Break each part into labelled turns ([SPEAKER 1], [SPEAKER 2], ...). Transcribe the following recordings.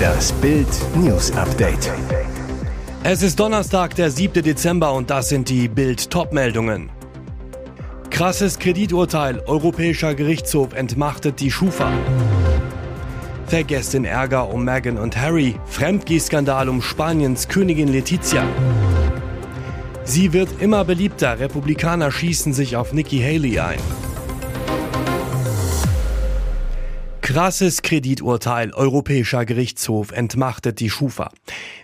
[SPEAKER 1] Das Bild News Update.
[SPEAKER 2] Es ist Donnerstag, der 7. Dezember und das sind die Bild Topmeldungen. Krasses Krediturteil. Europäischer Gerichtshof entmachtet die Schufa. Vergesst den Ärger um Meghan und Harry. Fremdgehskandal um Spaniens Königin Letizia. Sie wird immer beliebter. Republikaner schießen sich auf Nikki Haley ein. Krasses Krediturteil. Europäischer Gerichtshof entmachtet die Schufa.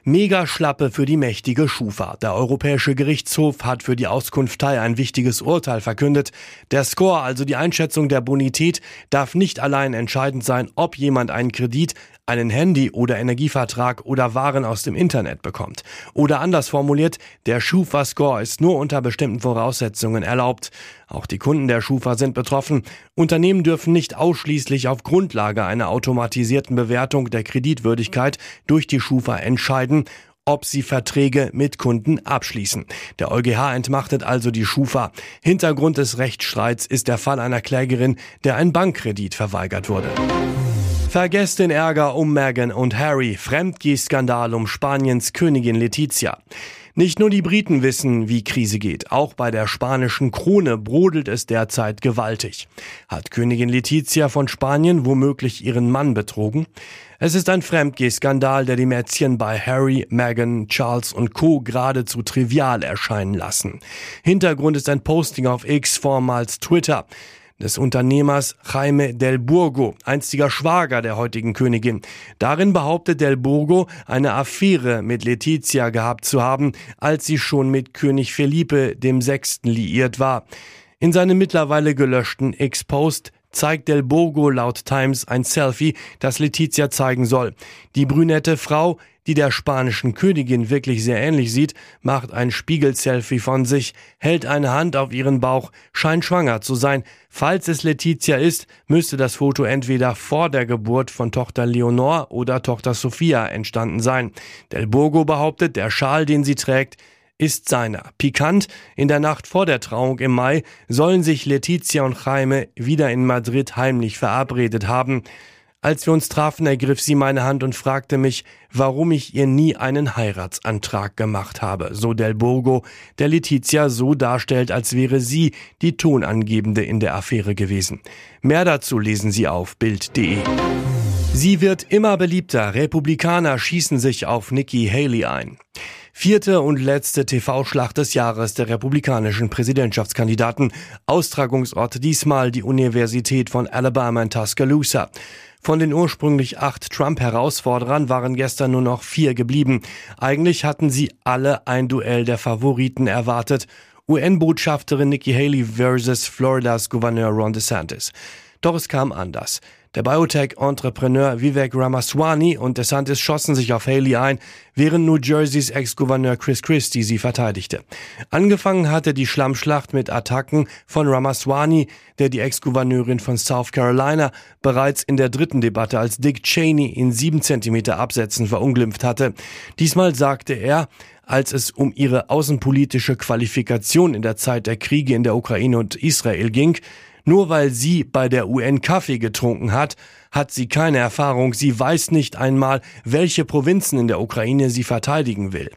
[SPEAKER 2] Megaschlappe für die mächtige Schufa. Der Europäische Gerichtshof hat für die Auskunftei ein wichtiges Urteil verkündet. Der Score, also die Einschätzung der Bonität, darf nicht allein entscheidend sein, ob jemand einen Kredit, einen Handy- oder Energievertrag oder Waren aus dem Internet bekommt. Oder anders formuliert, der Schufa-Score ist nur unter bestimmten Voraussetzungen erlaubt. Auch die Kunden der Schufa sind betroffen. Unternehmen dürfen nicht ausschließlich auf Grundlage einer automatisierten Bewertung der Kreditwürdigkeit durch die Schufa entscheiden, ob sie Verträge mit Kunden abschließen. Der EuGH entmachtet also die Schufa. Hintergrund des Rechtsstreits ist der Fall einer Klägerin, der ein Bankkredit verweigert wurde. Vergesst den Ärger um Meghan und Harry, Fremdgehskandal um Spaniens Königin Letizia. Nicht nur die Briten wissen, wie Krise geht, auch bei der spanischen Krone brodelt es derzeit gewaltig. Hat Königin Letizia von Spanien womöglich ihren Mann betrogen? Es ist ein Fremdgehskandal, der die Mätzchen bei Harry, Meghan, Charles und Co. geradezu trivial erscheinen lassen. Hintergrund ist ein Posting auf X, vormals Twitter des Unternehmers Jaime del Burgo, einstiger Schwager der heutigen Königin. Darin behauptet del Burgo, eine Affäre mit Letizia gehabt zu haben, als sie schon mit König Felipe dem Sechsten liiert war. In seinem mittlerweile gelöschten Ex-Post zeigt Del Burgo laut Times ein Selfie, das Letizia zeigen soll. Die brünette Frau, die der spanischen Königin wirklich sehr ähnlich sieht, macht ein Spiegel-Selfie von sich, hält eine Hand auf ihren Bauch, scheint schwanger zu sein. Falls es Letizia ist, müsste das Foto entweder vor der Geburt von Tochter Leonor oder Tochter Sophia entstanden sein. Del Burgo behauptet, der Schal, den sie trägt, ist seiner. Pikant, in der Nacht vor der Trauung im Mai sollen sich Letizia und Jaime wieder in Madrid heimlich verabredet haben. Als wir uns trafen, ergriff sie meine Hand und fragte mich, warum ich ihr nie einen Heiratsantrag gemacht habe, so Del Burgo, der Letizia so darstellt, als wäre sie die Tonangebende in der Affäre gewesen. Mehr dazu lesen Sie auf Bild.de. Sie wird immer beliebter. Republikaner schießen sich auf Nikki Haley ein. Vierte und letzte TV-Schlacht des Jahres der republikanischen Präsidentschaftskandidaten. Austragungsort diesmal die Universität von Alabama in Tuscaloosa. Von den ursprünglich acht Trump-Herausforderern waren gestern nur noch vier geblieben. Eigentlich hatten sie alle ein Duell der Favoriten erwartet. UN-Botschafterin Nikki Haley versus Floridas Gouverneur Ron DeSantis. Doch es kam anders. Der Biotech-Entrepreneur Vivek Ramaswamy und DeSantis schossen sich auf Haley ein, während New Jerseys Ex-Gouverneur Chris Christie sie verteidigte. Angefangen hatte die Schlammschlacht mit Attacken von Ramaswamy, der die Ex-Gouverneurin von South Carolina bereits in der dritten Debatte als Dick Cheney in sieben Zentimeter Absätzen verunglimpft hatte. Diesmal sagte er, als es um ihre außenpolitische Qualifikation in der Zeit der Kriege in der Ukraine und Israel ging, nur weil sie bei der UN Kaffee getrunken hat, hat sie keine Erfahrung, sie weiß nicht einmal, welche Provinzen in der Ukraine sie verteidigen will.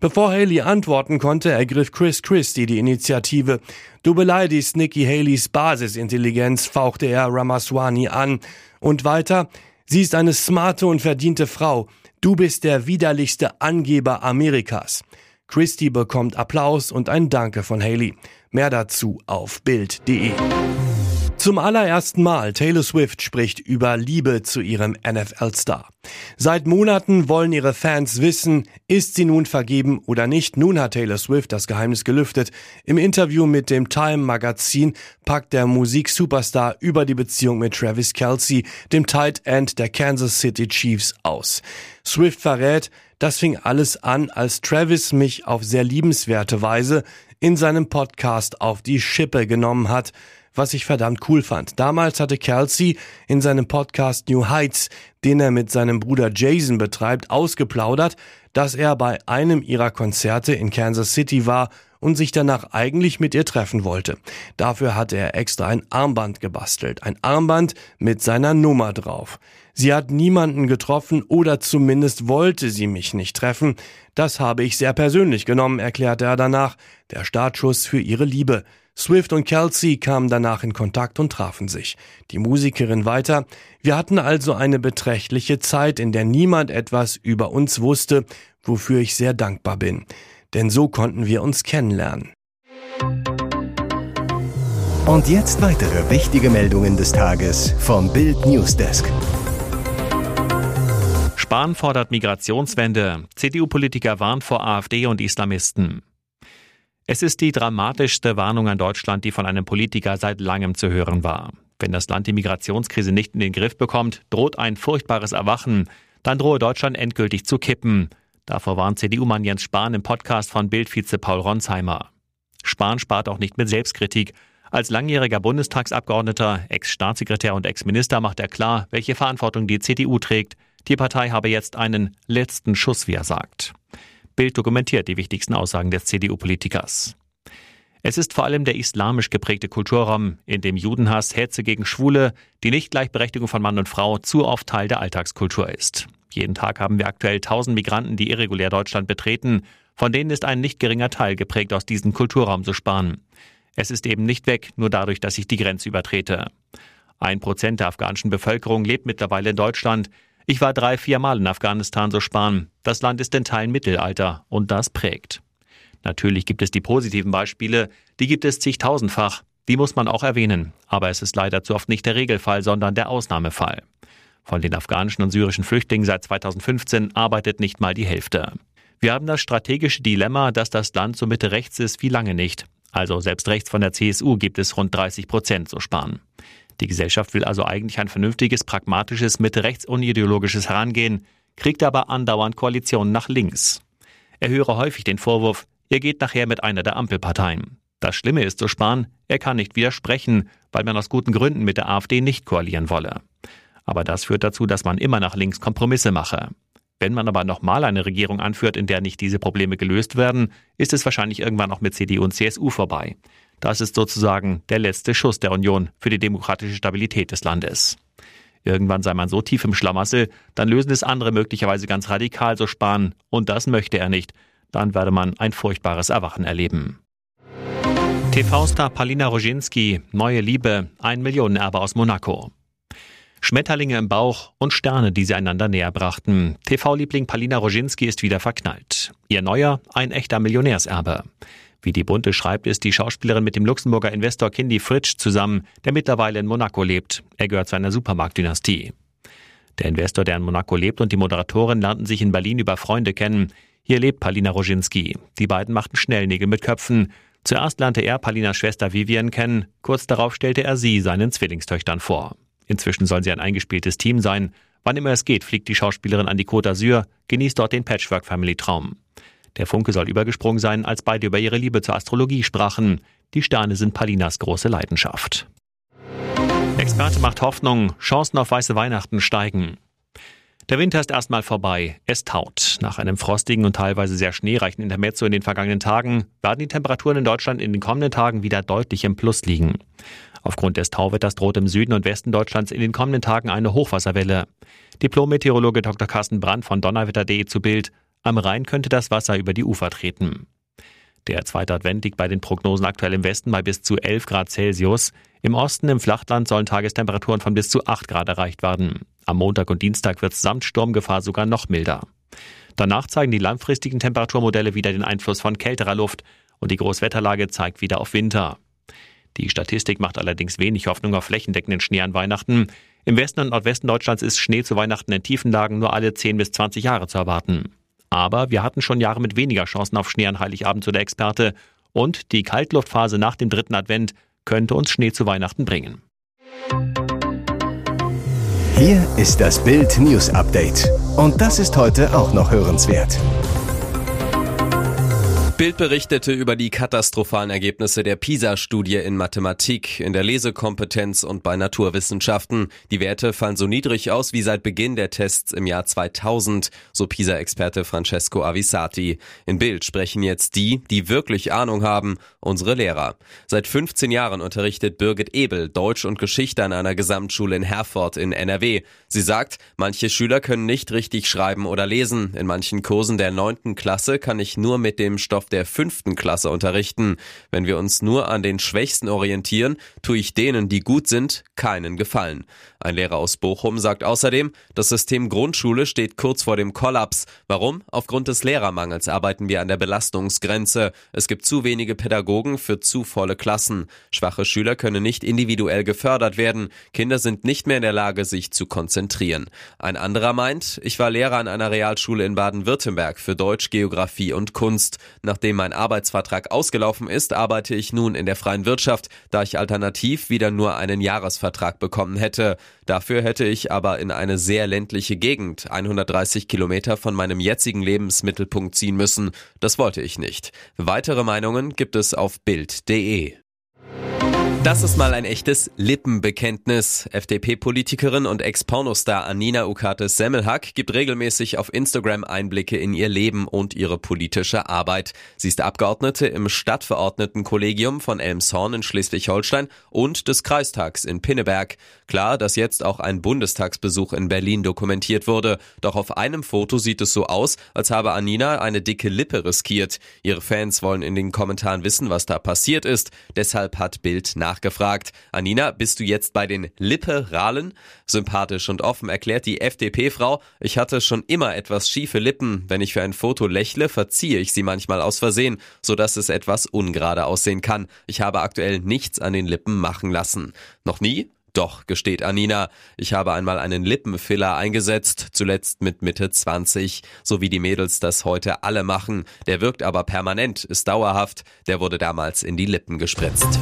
[SPEAKER 2] Bevor Haley antworten konnte, ergriff Chris Christie die Initiative. Du beleidigst Nikki Haleys Basisintelligenz, fauchte er Ramaswamy an. Und weiter, sie ist eine smarte und verdiente Frau. Du bist der widerlichste Angeber Amerikas. Christie bekommt Applaus und ein Danke von Haley. Mehr dazu auf Bild.de. Zum allerersten Mal Taylor Swift spricht über Liebe zu ihrem NFL-Star. Seit Monaten wollen ihre Fans wissen, ist sie nun vergeben oder nicht. Nun hat Taylor Swift das Geheimnis gelüftet. Im Interview mit dem Time Magazin packt der Musik-Superstar über die Beziehung mit Travis Kelsey, dem Tight End der Kansas City Chiefs, aus. Swift verrät, das fing alles an, als Travis mich auf sehr liebenswerte Weise in seinem Podcast auf die Schippe genommen hat was ich verdammt cool fand. Damals hatte Kelsey in seinem Podcast New Heights, den er mit seinem Bruder Jason betreibt, ausgeplaudert, dass er bei einem ihrer Konzerte in Kansas City war und sich danach eigentlich mit ihr treffen wollte. Dafür hatte er extra ein Armband gebastelt, ein Armband mit seiner Nummer drauf. Sie hat niemanden getroffen oder zumindest wollte sie mich nicht treffen. Das habe ich sehr persönlich genommen, erklärte er danach. Der Startschuss für ihre Liebe. Swift und Kelsey kamen danach in Kontakt und trafen sich. Die Musikerin weiter. Wir hatten also eine beträchtliche Zeit, in der niemand etwas über uns wusste, wofür ich sehr dankbar bin. Denn so konnten wir uns kennenlernen.
[SPEAKER 1] Und jetzt weitere wichtige Meldungen des Tages vom Bild Newsdesk.
[SPEAKER 3] Spahn fordert Migrationswende. CDU-Politiker warnt vor AfD und Islamisten. Es ist die dramatischste Warnung an Deutschland, die von einem Politiker seit langem zu hören war. Wenn das Land die Migrationskrise nicht in den Griff bekommt, droht ein furchtbares Erwachen. Dann drohe Deutschland endgültig zu kippen. Davor warnt CDU-Mann Jens Spahn im Podcast von Bildvize Paul Ronsheimer. Spahn spart auch nicht mit Selbstkritik. Als langjähriger Bundestagsabgeordneter, Ex-Staatssekretär und Ex-Minister macht er klar, welche Verantwortung die CDU trägt. Die Partei habe jetzt einen letzten Schuss, wie er sagt. Bild dokumentiert die wichtigsten Aussagen des CDU-Politikers. Es ist vor allem der islamisch geprägte Kulturraum, in dem Judenhass, Hetze gegen Schwule, die Nichtgleichberechtigung von Mann und Frau zu oft Teil der Alltagskultur ist. Jeden Tag haben wir aktuell tausend Migranten, die irregulär Deutschland betreten. Von denen ist ein nicht geringer Teil geprägt aus diesem Kulturraum zu sparen. Es ist eben nicht weg, nur dadurch, dass ich die Grenze übertrete. Ein Prozent der afghanischen Bevölkerung lebt mittlerweile in Deutschland. Ich war drei, vier Mal in Afghanistan, so sparen. Das Land ist in Teilen Mittelalter und das prägt. Natürlich gibt es die positiven Beispiele, die gibt es zigtausendfach. Die muss man auch erwähnen. Aber es ist leider zu oft nicht der Regelfall, sondern der Ausnahmefall. Von den afghanischen und syrischen Flüchtlingen seit 2015 arbeitet nicht mal die Hälfte. Wir haben das strategische Dilemma, dass das Land so Mitte rechts ist wie lange nicht. Also selbst rechts von der CSU gibt es rund 30 Prozent, so sparen. Die Gesellschaft will also eigentlich ein vernünftiges, pragmatisches, Mitte-Rechts-unideologisches Herangehen, kriegt aber andauernd Koalitionen nach links. Er höre häufig den Vorwurf, er geht nachher mit einer der Ampelparteien. Das Schlimme ist zu sparen, er kann nicht widersprechen, weil man aus guten Gründen mit der AfD nicht koalieren wolle. Aber das führt dazu, dass man immer nach links Kompromisse mache. Wenn man aber nochmal eine Regierung anführt, in der nicht diese Probleme gelöst werden, ist es wahrscheinlich irgendwann auch mit CDU und CSU vorbei. Das ist sozusagen der letzte Schuss der Union für die demokratische Stabilität des Landes. Irgendwann sei man so tief im Schlamassel, dann lösen es andere möglicherweise ganz radikal so sparen, und das möchte er nicht. Dann werde man ein furchtbares Erwachen erleben. TV-Star Palina Roginski, neue Liebe, ein Millionenerbe aus Monaco. Schmetterlinge im Bauch und Sterne, die sie einander näher brachten. TV-Liebling Palina Roginski ist wieder verknallt. Ihr neuer, ein echter Millionärserbe. Wie die Bunte schreibt, ist die Schauspielerin mit dem Luxemburger Investor Kindy Fritsch zusammen, der mittlerweile in Monaco lebt. Er gehört zu einer Supermarktdynastie. Der Investor, der in Monaco lebt, und die Moderatorin lernten sich in Berlin über Freunde kennen. Hier lebt Palina Roginski. Die beiden machten schnell Nägel mit Köpfen. Zuerst lernte er Palinas Schwester Vivian kennen. Kurz darauf stellte er sie seinen Zwillingstöchtern vor. Inzwischen sollen sie ein eingespieltes Team sein. Wann immer es geht, fliegt die Schauspielerin an die Côte d'Azur, genießt dort den Patchwork-Family-Traum. Der Funke soll übergesprungen sein, als beide über ihre Liebe zur Astrologie sprachen. Die Sterne sind Palinas große Leidenschaft. Experte macht Hoffnung, Chancen auf weiße Weihnachten steigen. Der Winter ist erstmal vorbei. Es taut. Nach einem frostigen und teilweise sehr schneereichen Intermezzo in den vergangenen Tagen werden die Temperaturen in Deutschland in den kommenden Tagen wieder deutlich im Plus liegen. Aufgrund des Tauwetters droht im Süden und Westen Deutschlands in den kommenden Tagen eine Hochwasserwelle. Diplom-Meteorologe Dr. Carsten Brandt von donnerwetter.de zu Bild. Am Rhein könnte das Wasser über die Ufer treten. Der zweite Advent liegt bei den Prognosen aktuell im Westen bei bis zu 11 Grad Celsius. Im Osten, im Flachland, sollen Tagestemperaturen von bis zu 8 Grad erreicht werden. Am Montag und Dienstag wird es samt Sturmgefahr sogar noch milder. Danach zeigen die langfristigen Temperaturmodelle wieder den Einfluss von kälterer Luft und die Großwetterlage zeigt wieder auf Winter. Die Statistik macht allerdings wenig Hoffnung auf flächendeckenden Schnee an Weihnachten. Im Westen und Nordwesten Deutschlands ist Schnee zu Weihnachten in tiefen Lagen nur alle 10 bis 20 Jahre zu erwarten. Aber wir hatten schon Jahre mit weniger Chancen auf Schnee an Heiligabend, so der Experte. Und die Kaltluftphase nach dem dritten Advent könnte uns Schnee zu Weihnachten bringen.
[SPEAKER 1] Hier ist das Bild News Update. Und das ist heute auch noch hörenswert.
[SPEAKER 4] Bild berichtete über die katastrophalen Ergebnisse der PISA-Studie in Mathematik, in der Lesekompetenz und bei Naturwissenschaften. Die Werte fallen so niedrig aus wie seit Beginn der Tests im Jahr 2000, so PISA-Experte Francesco Avisati. In Bild sprechen jetzt die, die wirklich Ahnung haben, unsere Lehrer. Seit 15 Jahren unterrichtet Birgit Ebel Deutsch und Geschichte an einer Gesamtschule in Herford in NRW. Sie sagt, manche Schüler können nicht richtig schreiben oder lesen. In manchen Kursen der neunten Klasse kann ich nur mit dem Stoff der fünften Klasse unterrichten. Wenn wir uns nur an den Schwächsten orientieren, tue ich denen, die gut sind, keinen Gefallen. Ein Lehrer aus Bochum sagt außerdem, das System Grundschule steht kurz vor dem Kollaps. Warum? Aufgrund des Lehrermangels arbeiten wir an der Belastungsgrenze. Es gibt zu wenige Pädagogen für zu volle Klassen. Schwache Schüler können nicht individuell gefördert werden. Kinder sind nicht mehr in der Lage, sich zu konzentrieren. Ein anderer meint, ich war Lehrer an einer Realschule in Baden-Württemberg für Deutsch, Geografie und Kunst. Nachdem mein Arbeitsvertrag ausgelaufen ist, arbeite ich nun in der freien Wirtschaft, da ich alternativ wieder nur einen Jahresvertrag bekommen hätte. Dafür hätte ich aber in eine sehr ländliche Gegend, 130 Kilometer von meinem jetzigen Lebensmittelpunkt ziehen müssen. Das wollte ich nicht. Weitere Meinungen gibt es auf Bild.de. Das ist mal ein echtes Lippenbekenntnis. FDP-Politikerin und Ex-Pornostar Anina Ukates Semmelhack gibt regelmäßig auf Instagram Einblicke in ihr Leben und ihre politische Arbeit. Sie ist Abgeordnete im Stadtverordnetenkollegium von Elmshorn in Schleswig-Holstein und des Kreistags in Pinneberg. Klar, dass jetzt auch ein Bundestagsbesuch in Berlin dokumentiert wurde. Doch auf einem Foto sieht es so aus, als habe Anina eine dicke Lippe riskiert. Ihre Fans wollen in den Kommentaren wissen, was da passiert ist. Deshalb hat Bild nach nachgefragt. Anina, bist du jetzt bei den Liberalen? Sympathisch und offen erklärt die FDP-Frau, ich hatte schon immer etwas schiefe Lippen. Wenn ich für ein Foto lächle, verziehe ich sie manchmal aus Versehen, sodass es etwas ungerade aussehen kann. Ich habe aktuell nichts an den Lippen machen lassen. Noch nie? Doch, gesteht Anina, ich habe einmal einen Lippenfiller eingesetzt, zuletzt mit Mitte 20, so wie die Mädels das heute alle machen. Der wirkt aber permanent, ist dauerhaft, der wurde damals in die Lippen gespritzt.